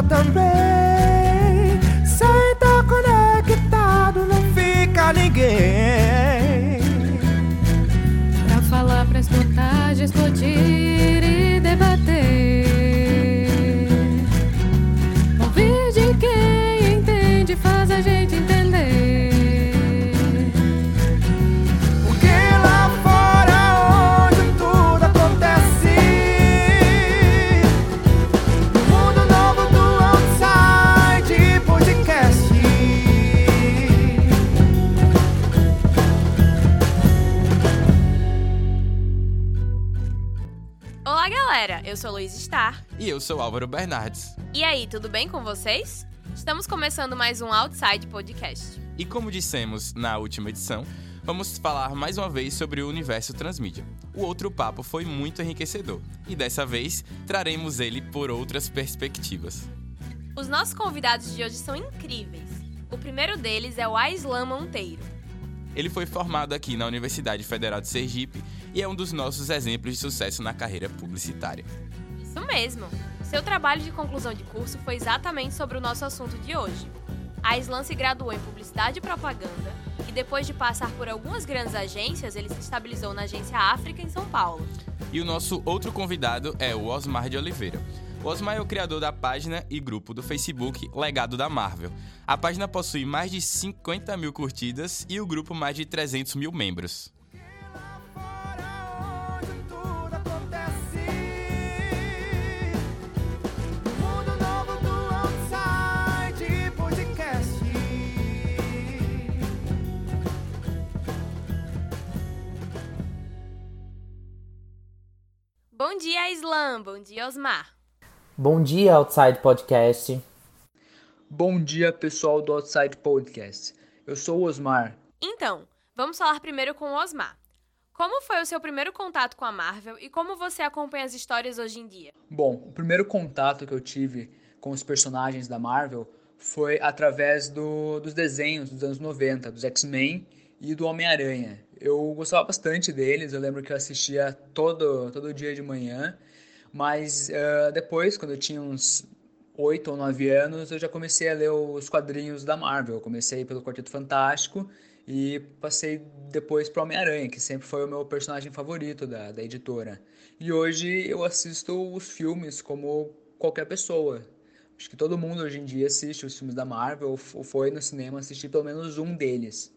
vida também. Eu sou Luiz Star. E eu sou Álvaro Bernardes. E aí, tudo bem com vocês? Estamos começando mais um Outside Podcast. E como dissemos na última edição, vamos falar mais uma vez sobre o universo transmídia. O outro papo foi muito enriquecedor e dessa vez traremos ele por outras perspectivas. Os nossos convidados de hoje são incríveis. O primeiro deles é o Aislan Monteiro. Ele foi formado aqui na Universidade Federal de Sergipe e é um dos nossos exemplos de sucesso na carreira publicitária. Isso mesmo! Seu trabalho de conclusão de curso foi exatamente sobre o nosso assunto de hoje. Aislan se graduou em Publicidade e Propaganda e depois de passar por algumas grandes agências, ele se estabilizou na Agência África em São Paulo. E o nosso outro convidado é o Osmar de Oliveira. O Osmar é o criador da página e grupo do Facebook Legado da Marvel. A página possui mais de 50 mil curtidas e o grupo mais de 300 mil membros. Bom dia, Aislan! Bom dia, Osmar! Bom dia, Outside Podcast. Bom dia, pessoal do Outside Podcast. Eu sou o Osmar. Então, vamos falar primeiro com o Osmar. Como foi o seu primeiro contato com a Marvel e como você acompanha as histórias hoje em dia? Bom, o primeiro contato que eu tive com os personagens da Marvel foi através do- dos desenhos dos anos 90, dos X-Men e do Homem-Aranha. Eu gostava bastante deles, eu lembro que eu assistia todo, todo dia de manhã, mas eh, depois, quando eu tinha uns 8 ou 9 anos, eu já comecei a ler os quadrinhos da Marvel. Eu comecei pelo Quarteto Fantástico e passei depois para Homem-Aranha, que sempre foi o meu personagem favorito da, da editora. E hoje eu assisto os filmes como qualquer pessoa. Acho que todo mundo hoje em dia assiste os filmes da Marvel ou foi no cinema assistir pelo menos um deles.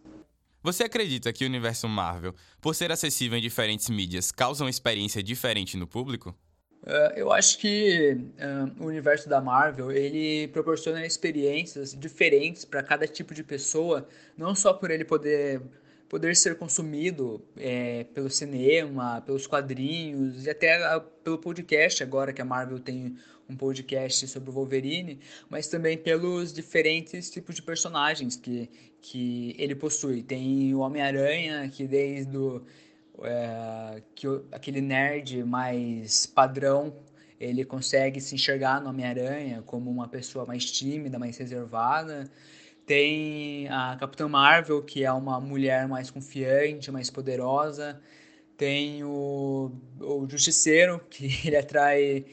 Você acredita que o universo Marvel, por ser acessível em diferentes mídias, causa uma experiência diferente no público? Uh, eu acho que uh, o universo da Marvel ele proporciona experiências diferentes para cada tipo de pessoa, não só por ele poder poder ser consumido é, pelo cinema, pelos quadrinhos e até ah, pelo podcast agora que a Marvel tem um podcast sobre o Wolverine, mas também pelos diferentes tipos de personagens que, que ele possui. Tem o Homem-Aranha, que desde o é, que aquele nerd mais padrão ele consegue se enxergar no Homem-Aranha como uma pessoa mais tímida, mais reservada. Tem a Capitã Marvel, que é uma mulher mais confiante, mais poderosa. Tem o, o Justiceiro, que ele atrai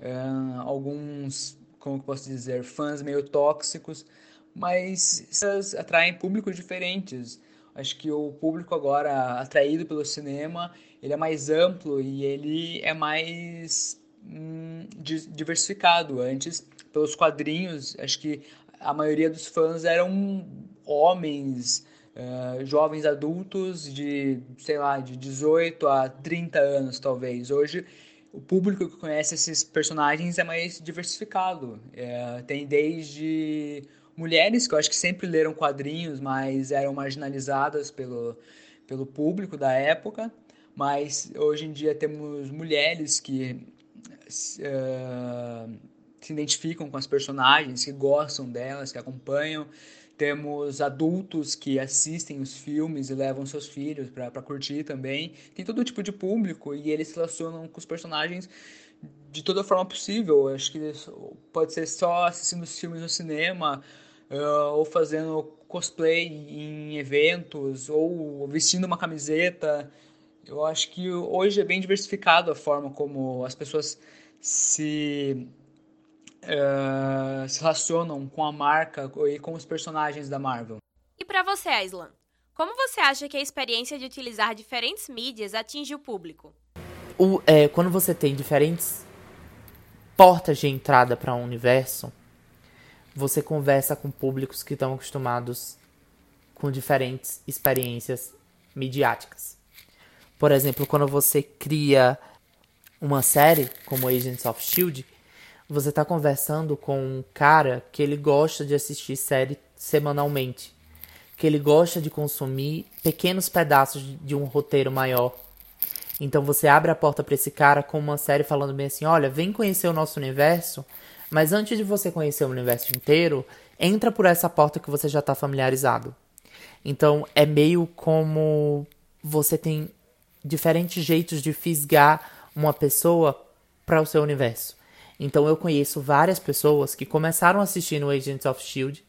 ah, alguns, como posso dizer, fãs meio tóxicos, mas essas atraem públicos diferentes. Acho que o público agora atraído pelo cinema, ele é mais amplo e ele é mais hum, di- diversificado. Antes, pelos quadrinhos, acho que a maioria dos fãs eram homens, eh, jovens adultos de, sei lá, de 18 a 30 anos, talvez. Hoje, o público que conhece esses personagens é mais diversificado. É, tem desde mulheres que eu acho que sempre leram quadrinhos, mas eram marginalizadas pelo, pelo público da época. Mas hoje em dia temos mulheres que eh, se identificam com as personagens, que gostam delas, que acompanham. Temos adultos que assistem os filmes e levam seus filhos para curtir também. Tem todo tipo de público e eles se relacionam com os personagens de toda forma possível. Acho que pode ser só assistindo os filmes no cinema, uh, ou fazendo cosplay em eventos, ou vestindo uma camiseta. Eu acho que hoje é bem diversificado a forma como as pessoas se eh, se relacionam com a marca e com os personagens da Marvel. E pra você, Aislan, como você acha que a experiência de utilizar diferentes mídias atinge o público? O, é, quando você tem diferentes portas de entrada para um universo, você conversa com públicos que estão acostumados com diferentes experiências midiáticas. Por exemplo, quando você cria uma série como Agents of Shield, você está conversando com um cara que ele gosta de assistir série semanalmente, que ele gosta de consumir pequenos pedaços de um roteiro maior. Então você abre a porta para esse cara com uma série falando bem assim: olha, vem conhecer o nosso universo, mas antes de você conhecer o universo inteiro, entra por essa porta que você já está familiarizado. Então é meio como você tem diferentes jeitos de fisgar uma pessoa para o seu universo. Então eu conheço várias pessoas que começaram assistindo Agents of Shield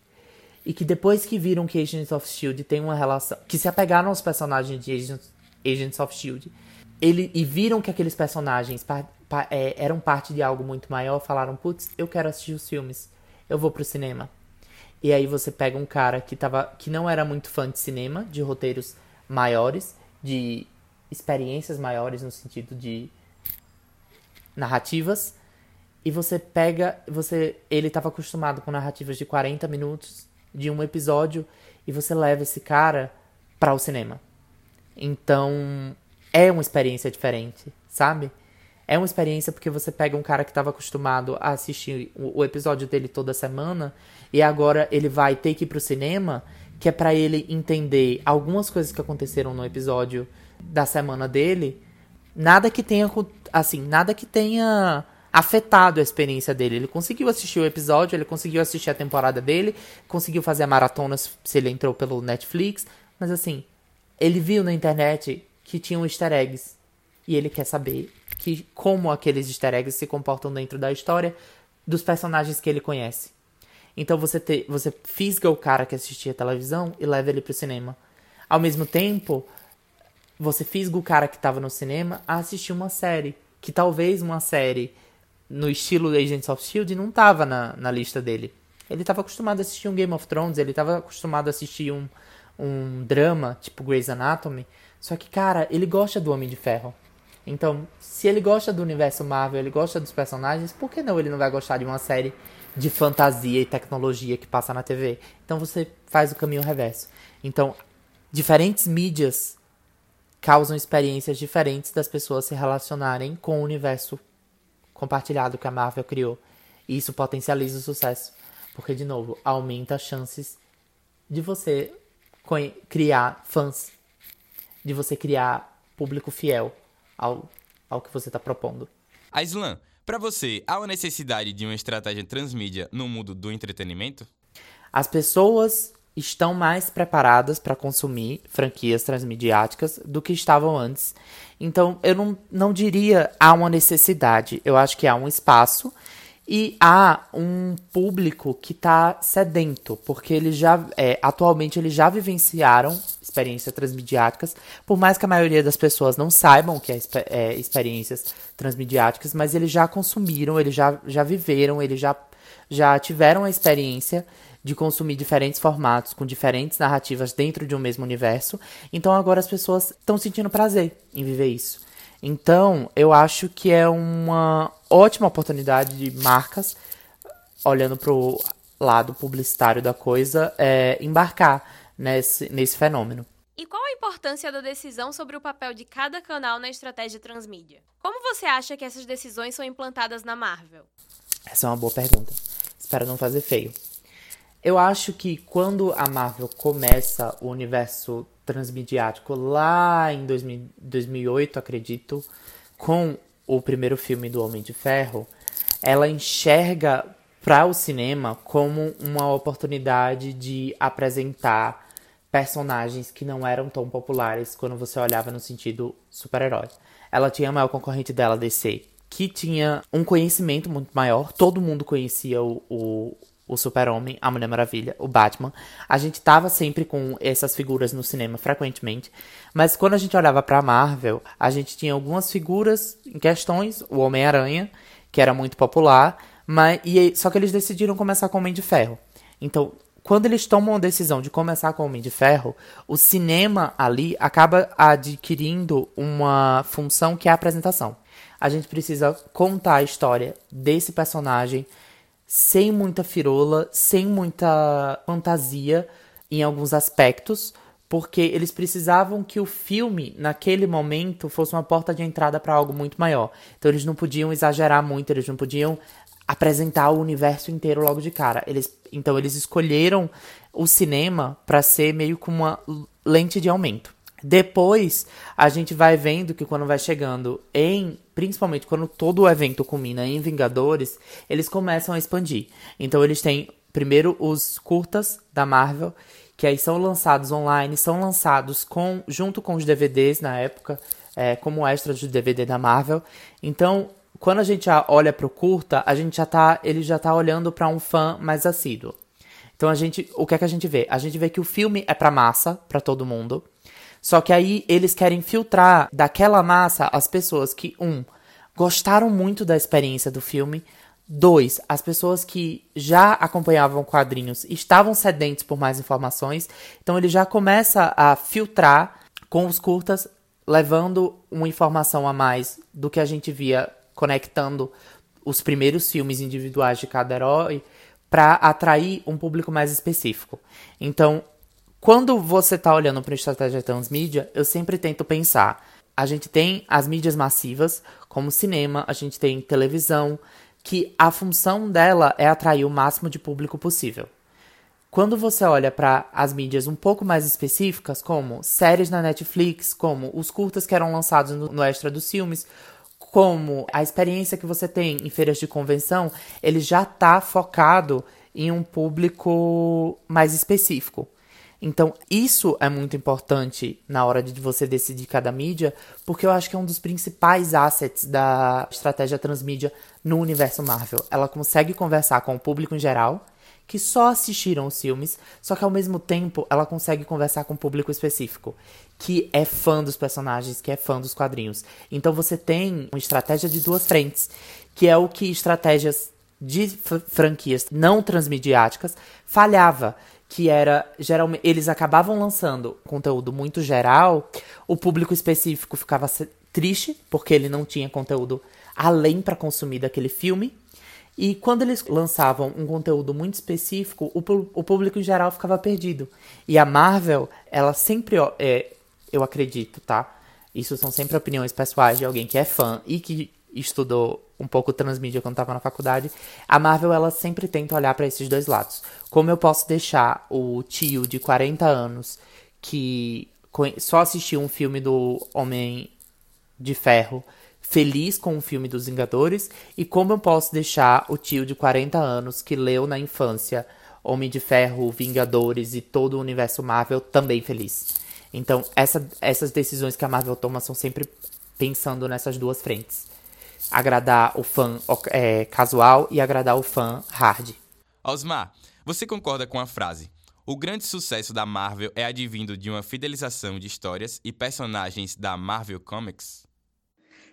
e que depois que viram que Agents of Shield tem uma relação, que se apegaram aos personagens de Agents, Agents of Shield, ele, e viram que aqueles personagens pa, pa, é, eram parte de algo muito maior, falaram, putz, eu quero assistir os filmes, eu vou pro cinema. E aí você pega um cara que, tava, que não era muito fã de cinema, de roteiros maiores, de experiências maiores no sentido de narrativas, e você pega, você, ele estava acostumado com narrativas de 40 minutos de um episódio e você leva esse cara para o cinema. Então, é uma experiência diferente, sabe? É uma experiência porque você pega um cara que estava acostumado a assistir o, o, episódio dele toda semana e agora ele vai ter que ir pro cinema, que é para ele entender algumas coisas que aconteceram no episódio da semana dele, nada que tenha assim, nada que tenha afetado a experiência dele. Ele conseguiu assistir o episódio, ele conseguiu assistir a temporada dele, conseguiu fazer a maratona se ele entrou pelo Netflix, mas assim, ele viu na internet que tinham easter eggs e ele quer saber que como aqueles easter eggs se comportam dentro da história dos personagens que ele conhece. Então você te, você fisga o cara que assistia televisão e leva ele pro cinema. Ao mesmo tempo, você fisga o cara que estava no cinema a assistir uma série, que talvez uma série no estilo Agents of Shield não tava na, na lista dele. Ele estava acostumado a assistir um Game of Thrones, ele estava acostumado a assistir um, um drama, tipo Grey's Anatomy. Só que, cara, ele gosta do Homem de Ferro. Então, se ele gosta do universo Marvel, ele gosta dos personagens, por que não ele não vai gostar de uma série de fantasia e tecnologia que passa na TV? Então você faz o caminho reverso. Então, diferentes mídias causam experiências diferentes das pessoas se relacionarem com o universo compartilhado que a Marvel criou. E isso potencializa o sucesso. Porque, de novo, aumenta as chances de você criar fãs, de você criar público fiel ao, ao que você está propondo. Aislan, para você, há uma necessidade de uma estratégia transmídia no mundo do entretenimento? As pessoas estão mais preparadas para consumir franquias transmediáticas do que estavam antes. Então, eu não, não diria há uma necessidade. Eu acho que há um espaço e há um público que está sedento, porque eles já, é, atualmente, eles já vivenciaram experiências transmediáticas, por mais que a maioria das pessoas não saibam o que é, é experiências transmediáticas, mas eles já consumiram, eles já, já viveram, eles já, já tiveram a experiência de consumir diferentes formatos com diferentes narrativas dentro de um mesmo universo. Então agora as pessoas estão sentindo prazer em viver isso. Então eu acho que é uma ótima oportunidade de marcas, olhando para o lado publicitário da coisa, é, embarcar nesse, nesse fenômeno. E qual a importância da decisão sobre o papel de cada canal na estratégia transmídia? Como você acha que essas decisões são implantadas na Marvel? Essa é uma boa pergunta. Espero não fazer feio. Eu acho que quando a Marvel começa o universo transmediático lá em 2000, 2008, acredito, com o primeiro filme do Homem de Ferro, ela enxerga para o cinema como uma oportunidade de apresentar personagens que não eram tão populares quando você olhava no sentido super-herói. Ela tinha a maior concorrente dela, DC, que tinha um conhecimento muito maior. Todo mundo conhecia o, o, o Super-Homem, a Mulher Maravilha, o Batman. A gente tava sempre com essas figuras no cinema frequentemente, mas quando a gente olhava para Marvel, a gente tinha algumas figuras em questões, o Homem-Aranha, que era muito popular, Mas, e, só que eles decidiram começar com Homem de Ferro. Então, quando eles tomam a decisão de começar com Homem de Ferro, o cinema ali acaba adquirindo uma função que é a apresentação. A gente precisa contar a história desse personagem sem muita firula, sem muita fantasia em alguns aspectos, porque eles precisavam que o filme, naquele momento, fosse uma porta de entrada para algo muito maior. Então eles não podiam exagerar muito, eles não podiam apresentar o universo inteiro logo de cara. Eles, então eles escolheram o cinema para ser meio com uma lente de aumento. Depois, a gente vai vendo que quando vai chegando em, principalmente quando todo o evento culmina em Vingadores, eles começam a expandir. Então eles têm primeiro os curtas da Marvel, que aí são lançados online, são lançados com junto com os DVDs na época, é, como extras de DVD da Marvel. Então, quando a gente olha pro curta, a gente já tá, ele já tá olhando para um fã mais assíduo. Então a gente, o que é que a gente vê? A gente vê que o filme é pra massa, pra todo mundo. Só que aí eles querem filtrar daquela massa as pessoas que um gostaram muito da experiência do filme, dois, as pessoas que já acompanhavam quadrinhos estavam sedentos por mais informações. Então ele já começa a filtrar com os curtas, levando uma informação a mais do que a gente via conectando os primeiros filmes individuais de cada herói para atrair um público mais específico. Então, quando você está olhando para estratégia transmídia, eu sempre tento pensar. A gente tem as mídias massivas, como cinema, a gente tem televisão, que a função dela é atrair o máximo de público possível. Quando você olha para as mídias um pouco mais específicas, como séries na Netflix, como os curtas que eram lançados no, no extra dos filmes, como a experiência que você tem em feiras de convenção, ele já está focado em um público mais específico. Então, isso é muito importante na hora de você decidir cada mídia, porque eu acho que é um dos principais assets da estratégia transmídia no universo Marvel. Ela consegue conversar com o público em geral, que só assistiram os filmes, só que ao mesmo tempo ela consegue conversar com um público específico, que é fã dos personagens, que é fã dos quadrinhos. Então você tem uma estratégia de duas frentes, que é o que estratégias de fr- franquias não transmediáticas falhava, que era geralmente eles acabavam lançando conteúdo muito geral, o público específico ficava triste porque ele não tinha conteúdo além para consumir daquele filme. E quando eles lançavam um conteúdo muito específico, o, o público em geral ficava perdido. E a Marvel, ela sempre, é, eu acredito, tá? Isso são sempre opiniões pessoais de alguém que é fã e que estudou um pouco transmídia quando estava na faculdade. A Marvel, ela sempre tenta olhar para esses dois lados. Como eu posso deixar o tio de 40 anos que só assistiu um filme do Homem de Ferro feliz com o filme dos Vingadores e como eu posso deixar o tio de 40 anos que leu na infância Homem de Ferro, Vingadores e todo o universo Marvel também feliz. Então, essa- essas decisões que a Marvel toma são sempre pensando nessas duas frentes. Agradar o fã é, casual e agradar o fã hard. Osmar, você concorda com a frase? O grande sucesso da Marvel é advindo de uma fidelização de histórias e personagens da Marvel Comics?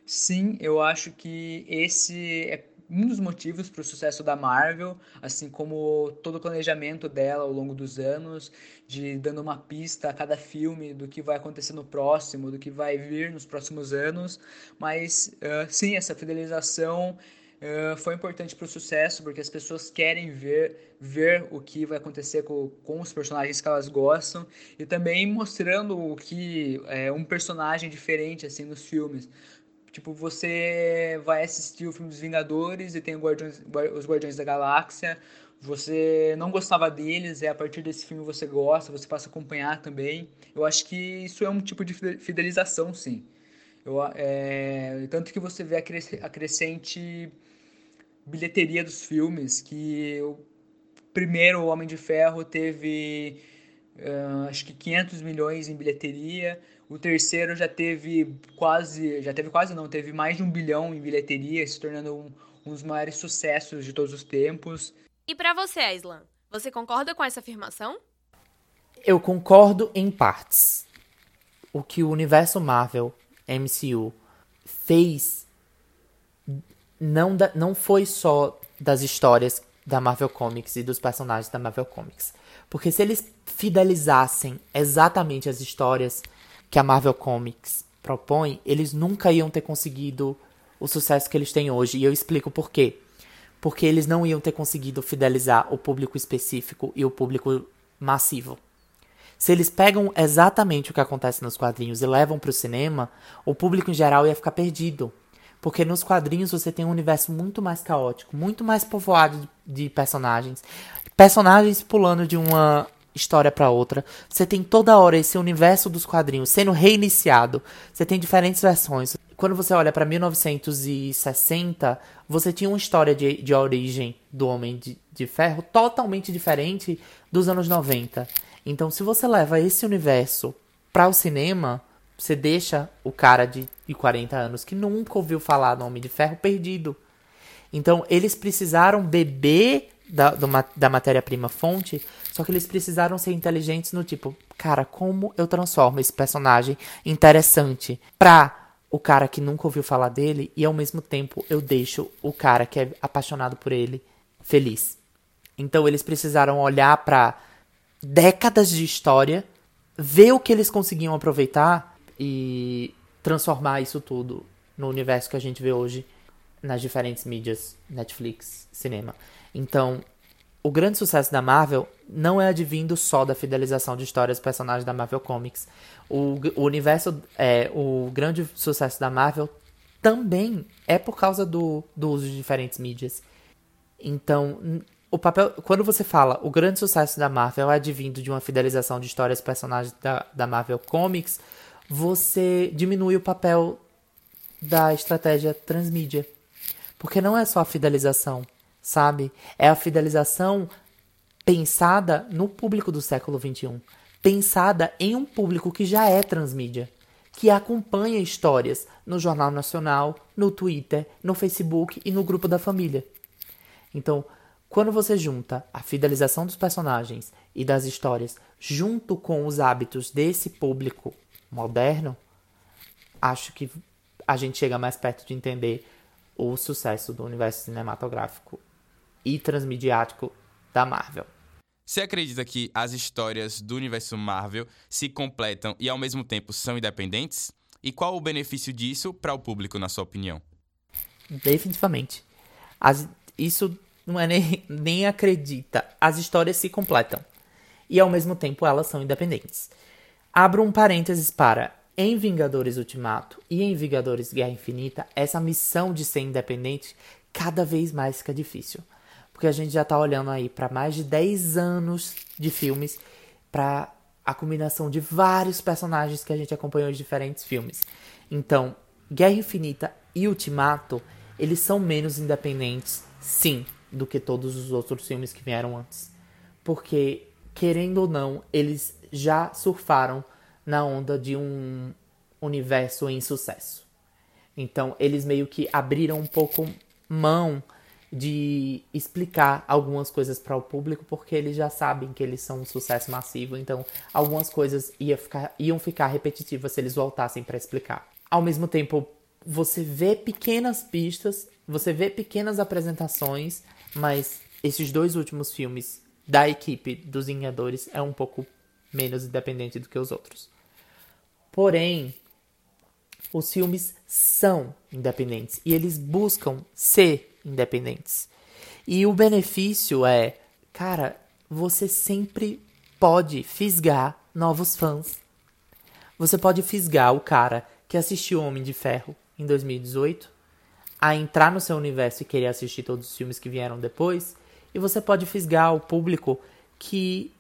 Sim, eu acho que esse é um dos motivos para o sucesso da Marvel, assim como todo o planejamento dela ao longo dos anos, de dando uma pista a cada filme do que vai acontecer no próximo, do que vai vir nos próximos anos. Mas ah, sim, essa fidelização ah, foi importante para o sucesso, porque as pessoas querem ver, ver o que vai acontecer com, com os personagens que elas gostam e também mostrando o que é um personagem diferente assim nos filmes. Tipo, você vai assistir o filme dos Vingadores e tem Guardiões- Guar- os Guardiões da Galáxia. Você não gostava deles, e a partir desse filme você gosta, você passa a acompanhar também. Eu acho que isso é um tipo de fide- fidelização, sim. Eu, é, tanto que você vê a, cres- a crescente bilheteria dos filmes, que o primeiro Homem de Ferro teve ah, acho que 500 milhões em bilheteria. O terceiro já teve quase, já teve quase não, teve mais de um bilhão em bilheteria, se tornando um, um dos maiores sucessos de todos os tempos. E pra você, Aislan, você concorda com essa afirmação? Eu concordo em partes. O que o universo Marvel, MCU, fez não, da- não foi só das histórias da Marvel Comics e dos personagens da Marvel Comics. Porque se eles fidelizassem exatamente as histórias que a Marvel Comics propõe, eles nunca iam ter conseguido o sucesso que eles têm hoje. E eu explico por quê. Porque eles não iam ter conseguido fidelizar o público específico e o público massivo. Se eles pegam exatamente o que acontece nos quadrinhos e levam para o cinema, o público em geral ia ficar perdido. Porque nos quadrinhos você tem um universo muito mais caótico, muito mais povoado de, personagens. Personagens pulando de uma história para outra. Você tem toda hora esse universo dos quadrinhos sendo reiniciado. Você tem diferentes versões. Quando você olha para 1960, você tinha uma história de, de origem do Homem de, de Ferro totalmente diferente dos anos 90. Então, se você leva esse universo para o cinema, você deixa o cara de, de 40 anos que nunca ouviu falar do Homem de Ferro perdido. Então, eles precisaram beber da, do da matéria-prima fonte, só que eles precisaram ser inteligentes no tipo, cara, como eu transformo esse personagem interessante pra o cara que nunca ouviu falar dele e ao mesmo tempo eu deixo o cara que é apaixonado por ele feliz. Então eles precisaram olhar pra décadas de história, ver o que eles conseguiam aproveitar e transformar isso tudo no universo que a gente vê hoje nas diferentes mídias, Netflix, cinema. Então, o grande sucesso da Marvel não é advindo só da fidelização de histórias dos personagens da Marvel Comics. O, o universo, é, o grande sucesso da Marvel também é por causa do, do uso de diferentes mídias. Então, o papel, quando você fala o grande sucesso da Marvel é advindo de uma fidelização de histórias dos personagens da, da Marvel Comics, você diminui o papel da estratégia transmídia. Porque não é só a fidelização, sabe? É a fidelização pensada no público do século XXI. Pensada em um público que já é transmídia. Que acompanha histórias no Jornal Nacional, no Twitter, no Facebook e no grupo da família. Então, quando você junta a fidelização dos personagens e das histórias junto com os hábitos desse público moderno, acho que a gente chega mais perto de entender o sucesso do universo cinematográfico e transmediático da Marvel. Você acredita que as histórias do universo Marvel se completam e ao mesmo tempo são independentes? E qual o benefício disso para o público, na sua opinião? Definitivamente. As- isso não é nem, nem acredita. As histórias se completam. E ao mesmo tempo elas são independentes. Abro um parênteses para. Em Vingadores Ultimato e em Vingadores Guerra Infinita, essa missão de ser independente cada vez mais fica difícil. Porque a gente já tá olhando aí para mais de 10 anos de filmes para a combinação de vários personagens que a gente acompanhou em diferentes filmes. Então, Guerra Infinita e Ultimato, eles são menos independentes, sim, do que todos os outros filmes que vieram antes. Porque, querendo ou não, eles já surfaram na onda de um universo em sucesso. Então, eles meio que abriram um pouco mão de explicar algumas coisas para o público, porque eles já sabem que eles são um sucesso massivo, então algumas coisas ia ficar- iam ficar repetitivas se eles voltassem para explicar. Ao mesmo tempo, você vê pequenas pistas, você vê pequenas apresentações, mas esses dois últimos filmes da equipe dos Vingadores é um pouco menos independente do que os outros. Porém, os filmes são independentes e eles buscam ser independentes. E o benefício é, cara, você sempre pode fisgar novos fãs. Você pode fisgar o cara que assistiu Homem de Ferro em 2018 a entrar no seu universo e querer assistir todos os filmes que vieram depois, e você pode fisgar o público que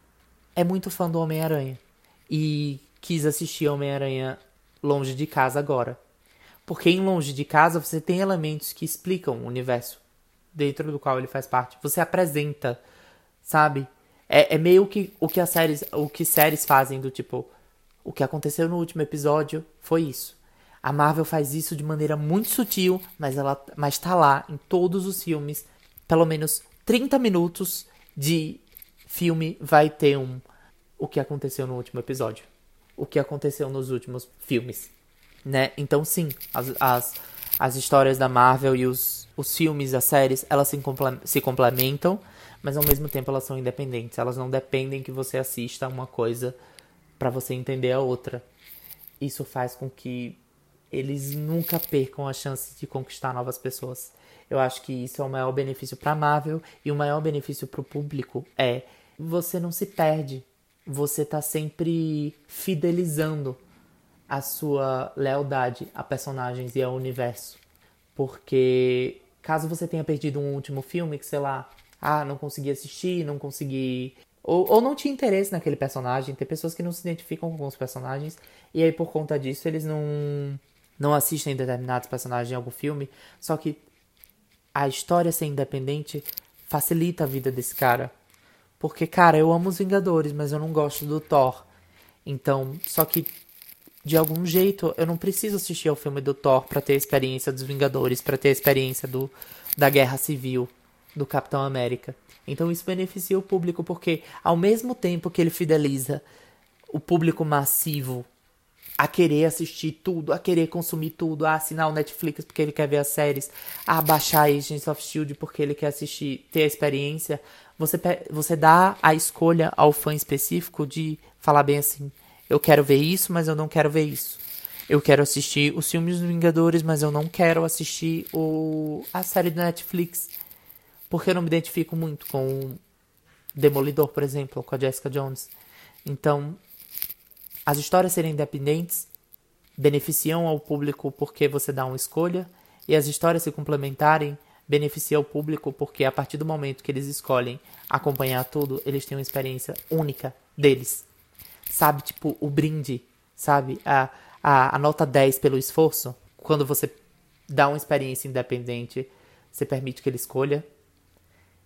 é muito fã do Homem-Aranha e quis assistir Homem-Aranha longe de casa agora. Porque em longe de casa você tem elementos que explicam o universo dentro do qual ele faz parte. Você apresenta, sabe? É, é meio que o que as séries, o que séries fazem do tipo, o que aconteceu no último episódio foi isso. A Marvel faz isso de maneira muito sutil, mas ela mas tá lá em todos os filmes, pelo menos 30 minutos de filme vai ter um o que aconteceu no último episódio, o que aconteceu nos últimos filmes, né? Então sim, as, as, As histórias da Marvel e os, os filmes, as séries, elas se, se complementam, mas ao mesmo tempo elas são independentes. Elas não dependem que você assista uma coisa para você entender a outra. Isso faz com que eles nunca percam a chance de conquistar novas pessoas. Eu acho que isso é o maior benefício para Marvel e o maior benefício para o público é você não se perde. Você tá sempre fidelizando a sua lealdade a personagens e ao universo. Porque caso você tenha perdido um último filme que, sei lá, ah, não consegui assistir, não consegui. Ou, ou não tinha interesse naquele personagem. Tem pessoas que não se identificam com os personagens. E aí, por conta disso, eles não, não assistem determinados personagens em algum filme. Só que a história ser independente facilita a vida desse cara. Porque, cara, eu amo os Vingadores, mas eu não gosto do Thor. Então, só que de algum jeito eu não preciso assistir ao filme do Thor para ter a experiência dos Vingadores, para ter a experiência do da Guerra Civil do Capitão América. Então isso beneficia o público porque ao mesmo tempo que ele fideliza o público massivo a querer assistir tudo, a querer consumir tudo, a assinar o Netflix porque ele quer ver as séries, a baixar Agents of Shield porque ele quer assistir, ter a experiência, você, você dá a escolha ao fã específico de falar bem assim: eu quero ver isso, mas eu não quero ver isso. Eu quero assistir os filmes dos Vingadores, mas eu não quero assistir o, a série do Netflix. Porque eu não me identifico muito com Demolidor, por exemplo, ou com a Jessica Jones. Então, as histórias serem independentes beneficiam ao público porque você dá uma escolha, e as histórias se complementarem beneficiam o público porque a partir do momento que eles escolhem acompanhar tudo, eles têm uma experiência única deles. Sabe, tipo, o brinde, sabe? A, a, a nota 10 pelo esforço. Quando você dá uma experiência independente, você permite que ele escolha.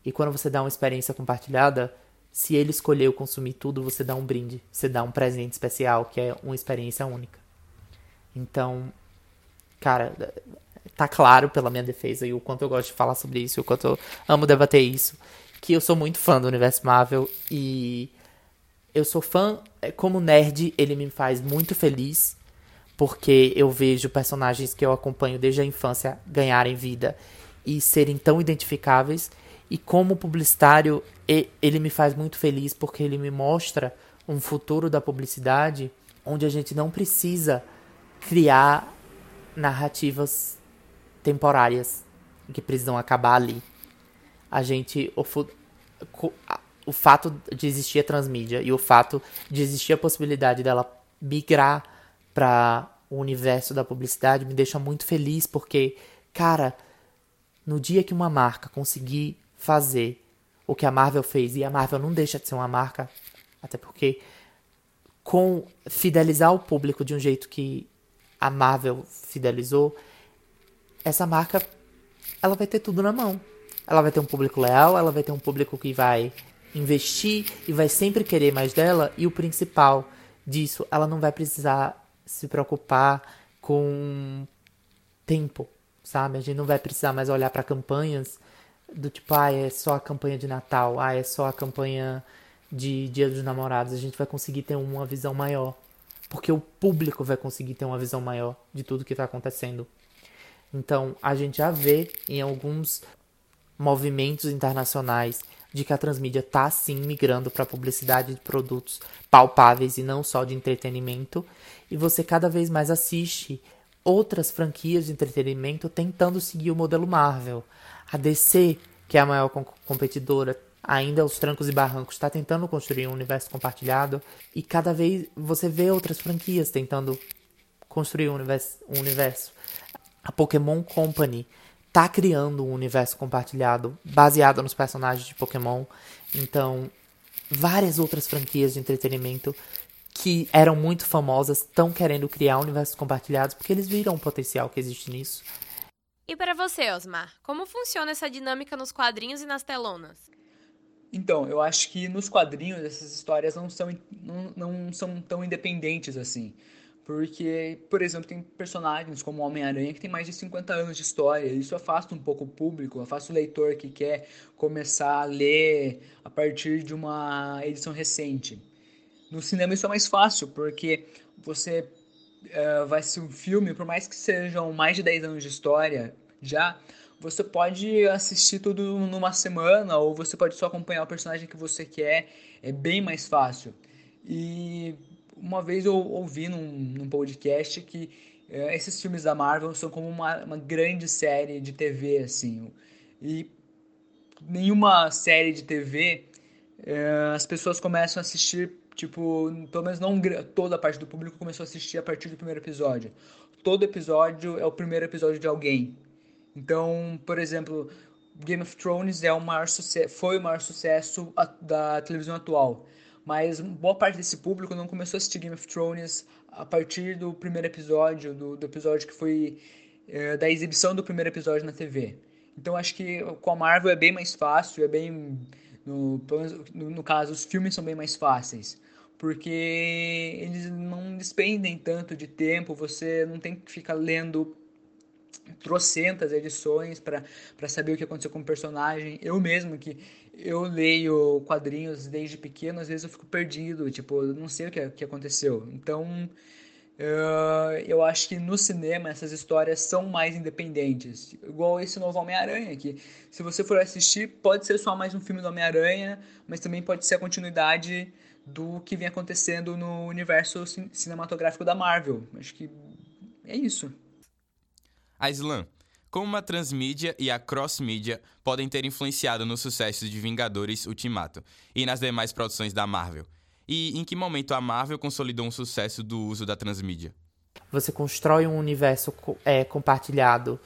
E quando você dá uma experiência compartilhada, se ele escolheu consumir tudo, você dá um brinde, você dá um presente especial, que é uma experiência única. Então, cara, tá claro pela minha defesa e o quanto eu gosto de falar sobre isso, o quanto eu amo debater isso, que eu sou muito fã do universo Marvel e eu sou fã, é, como nerd, ele me faz muito feliz, porque eu vejo personagens que eu acompanho desde a infância ganharem vida e serem tão identificáveis. E como publicitário, ele me faz muito feliz porque ele me mostra um futuro da publicidade onde a gente não precisa criar narrativas temporárias que precisam acabar ali. A gente o, o fato de existir a transmídia e o fato de existir a possibilidade dela migrar para o universo da publicidade me deixa muito feliz porque, cara, no dia que uma marca conseguir fazer o que a Marvel fez, e a Marvel não deixa de ser uma marca, até porque com fidelizar o público de um jeito que a Marvel fidelizou, essa marca ela vai ter tudo na mão. Ela vai ter um público leal, ela vai ter um público que vai investir e vai sempre querer mais dela. E o principal disso, ela não vai precisar se preocupar com tempo, sabe? A gente não vai precisar mais olhar para campanhas do tipo, ah, é só a campanha de Natal, ah, é só a campanha de Dia dos Namorados. A gente vai conseguir ter uma visão maior. Porque o público vai conseguir ter uma visão maior de tudo que está acontecendo. Então, a gente já vê em alguns movimentos internacionais de que a transmídia está sim migrando para publicidade de produtos palpáveis e não só de entretenimento. E você cada vez mais assiste outras franquias de entretenimento tentando seguir o modelo Marvel. A DC, que é a maior competidora, ainda aos trancos e barrancos está tentando construir um universo compartilhado e cada vez você vê outras franquias tentando construir um universo. Um universo. A Pokémon Company tá criando um universo compartilhado baseado nos personagens de Pokémon. Então, várias outras franquias de entretenimento que eram muito famosas estão querendo criar universos compartilhados porque eles viram o potencial que existe nisso. E para você, Osmar, como funciona essa dinâmica nos quadrinhos e nas telonas? Então, eu acho que nos quadrinhos essas histórias não são, não, não são tão independentes assim. Porque, por exemplo, tem personagens como Homem-Aranha que tem mais de 50 anos de história. Isso afasta um pouco o público, afasta o leitor que quer começar a ler a partir de uma edição recente. No cinema isso é mais fácil, porque você eh, vai ser um filme, por mais que sejam mais de 10 anos de história já, você pode assistir tudo numa semana ou você pode só acompanhar o personagem que você quer, é bem mais fácil. E uma vez eu ouvi num, num podcast que eh, esses filmes da Marvel são como uma, uma grande série de TV, assim. E nenhuma série de TV eh, as pessoas começam a assistir, tipo, pelo menos não toda a parte do público começou a assistir a partir do primeiro episódio. Todo episódio é o primeiro episódio de alguém. Então, por exemplo, Game of Thrones é o maior foi o maior sucesso da televisão atual. Mas boa parte desse público não começou a assistir Game of Thrones a partir do primeiro episódio, do, do episódio que foi eh, da exibição do primeiro episódio na TV. Então acho que com a Marvel é bem mais fácil, é bem. No, no, no caso, os filmes são bem mais fáceis. Porque eles não despendem tanto de tempo, você não tem que ficar lendo trocentas edições para saber o que aconteceu com o personagem. Eu mesmo, que eu leio quadrinhos desde pequeno, às vezes eu fico perdido, tipo, eu não sei o que, que aconteceu. Então, eh, eu acho que no cinema essas histórias são mais independentes. Igual esse novo Homem-Aranha, que se você for assistir, pode ser só mais um filme do Homem-Aranha, mas também pode ser a continuidade do que vem acontecendo no universo cin- cinematográfico da Marvel. Acho que é isso. Aislan, como a transmídia e a cross-mídia podem ter influenciado no sucesso de Vingadores Ultimato e nas demais produções da Marvel? E em que momento a Marvel consolidou um sucesso do uso da transmídia? Você constrói um universo é, compartilhado,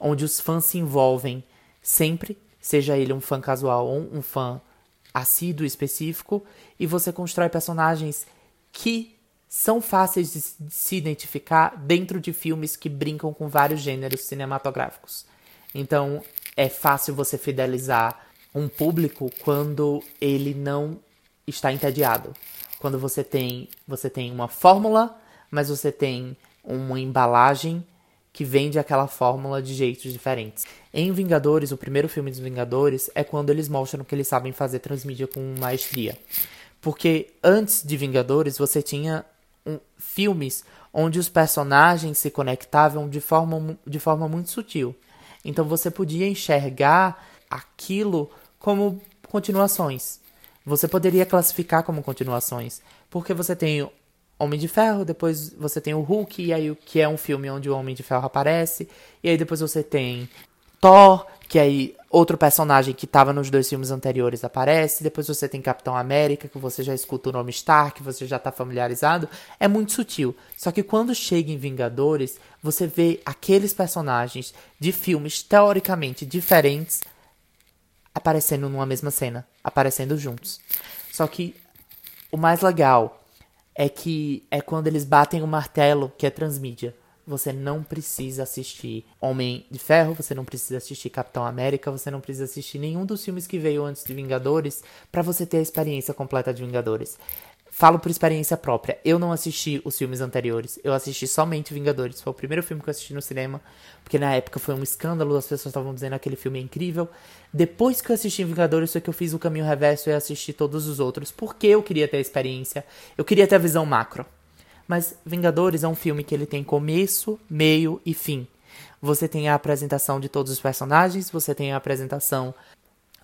onde os fãs se envolvem sempre, seja ele um fã casual ou um fã assíduo específico, e você constrói personagens que são fáceis de se- de se identificar dentro de filmes que brincam com vários gêneros cinematográficos. Então, é fácil você fidelizar um público quando ele não está entediado. Quando você tem, você tem uma fórmula, mas você tem uma embalagem que vende aquela fórmula de jeitos diferentes. Em Vingadores, o primeiro filme dos Vingadores é quando eles mostram que eles sabem fazer transmídia com maestria. Porque antes de Vingadores, você tinha um- filmes onde os personagens se conectavam de forma, de forma muito sutil. Então você podia enxergar aquilo como continuações. Você poderia classificar como continuações. Porque você tem Homem de Ferro, depois você tem o Hulk, e aí o que é um filme onde o Homem de Ferro aparece, e aí depois você tem Thor, que aí outro personagem que estava nos dois filmes anteriores aparece, depois você tem Capitão América, que você já escuta o nome Stark, você já tá familiarizado, é muito sutil. Só que quando chega em Vingadores, você vê aqueles personagens de filmes teoricamente diferentes aparecendo numa mesma cena, aparecendo juntos. Só que o mais legal é que é quando eles batem o martelo que é transmídia. Você não precisa assistir Homem de Ferro, você não precisa assistir Capitão América, você não precisa assistir nenhum dos filmes que veio antes de Vingadores para você ter a experiência completa de Vingadores. Falo por experiência própria. Eu não assisti os filmes anteriores. Eu assisti somente Vingadores. Foi o primeiro filme que eu assisti no cinema. Porque na época foi um escândalo. As pessoas estavam dizendo que aquele filme é incrível. Depois que eu assisti Vingadores, foi que eu fiz o caminho reverso e assisti todos os outros. Porque eu queria ter a experiência. Eu queria ter a visão macro. Mas Vingadores é um filme que ele tem começo, meio e fim. Você tem a apresentação de todos os personagens, você tem a apresentação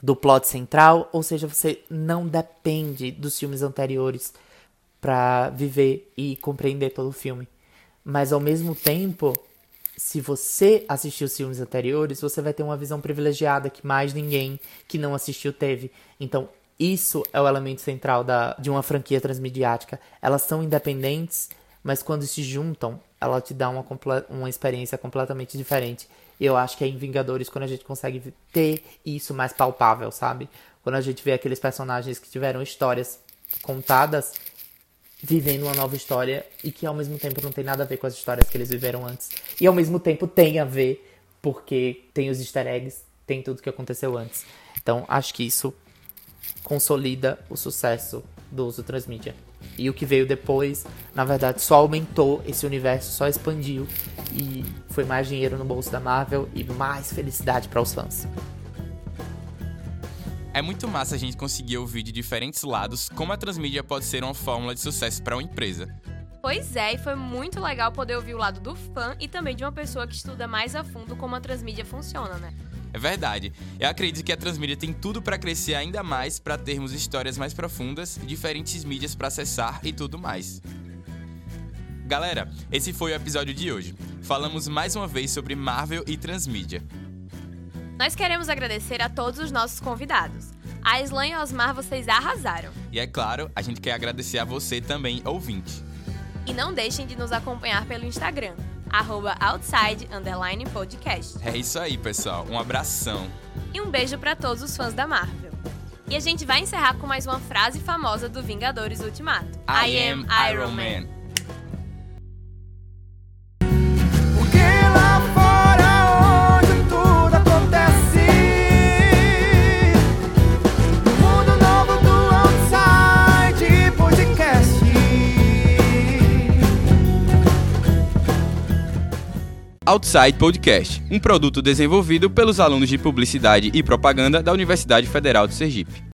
do plot central, ou seja, você não depende dos filmes anteriores para viver e compreender todo o filme. Mas ao mesmo tempo, se você assistiu os filmes anteriores, você vai ter uma visão privilegiada que mais ninguém que não assistiu teve. Então, isso é o elemento central da, de uma franquia transmediática. Elas são independentes, mas quando se juntam, ela te dá uma, uma experiência completamente diferente. Eu acho que é em Vingadores quando a gente consegue ter isso mais palpável, sabe? Quando a gente vê aqueles personagens que tiveram histórias contadas vivendo uma nova história e que ao mesmo tempo não tem nada a ver com as histórias que eles viveram antes. E ao mesmo tempo tem a ver porque tem os easter eggs, tem tudo que aconteceu antes. Então acho que isso consolida o sucesso do uso transmídia. E o que veio depois, na verdade, só aumentou esse universo, só expandiu e foi mais dinheiro no bolso da Marvel e mais felicidade para os fãs. É muito massa a gente conseguir ouvir de diferentes lados como a transmídia pode ser uma fórmula de sucesso para uma empresa. Pois é, e foi muito legal poder ouvir o lado do fã e também de uma pessoa que estuda mais a fundo como a transmídia funciona, né? É verdade. Eu acredito que a Transmídia tem tudo para crescer ainda mais, para termos histórias mais profundas, diferentes mídias para acessar e tudo mais. Galera, esse foi o episódio de hoje. Falamos mais uma vez sobre Marvel e Transmídia. Nós queremos agradecer a todos os nossos convidados. A Islan e Osmar, vocês arrasaram. E é claro, a gente quer agradecer a você também, ouvinte. E não deixem de nos acompanhar pelo Instagram, arroba outside underline podcast. É isso aí, pessoal. Um abração. E um beijo pra todos os fãs da Marvel. E a gente vai encerrar com mais uma frase famosa do Vingadores Ultimato. I am Iron Man. Porque Outside Podcast, um produto desenvolvido pelos alunos de Publicidade e Propaganda da Universidade Federal de Sergipe.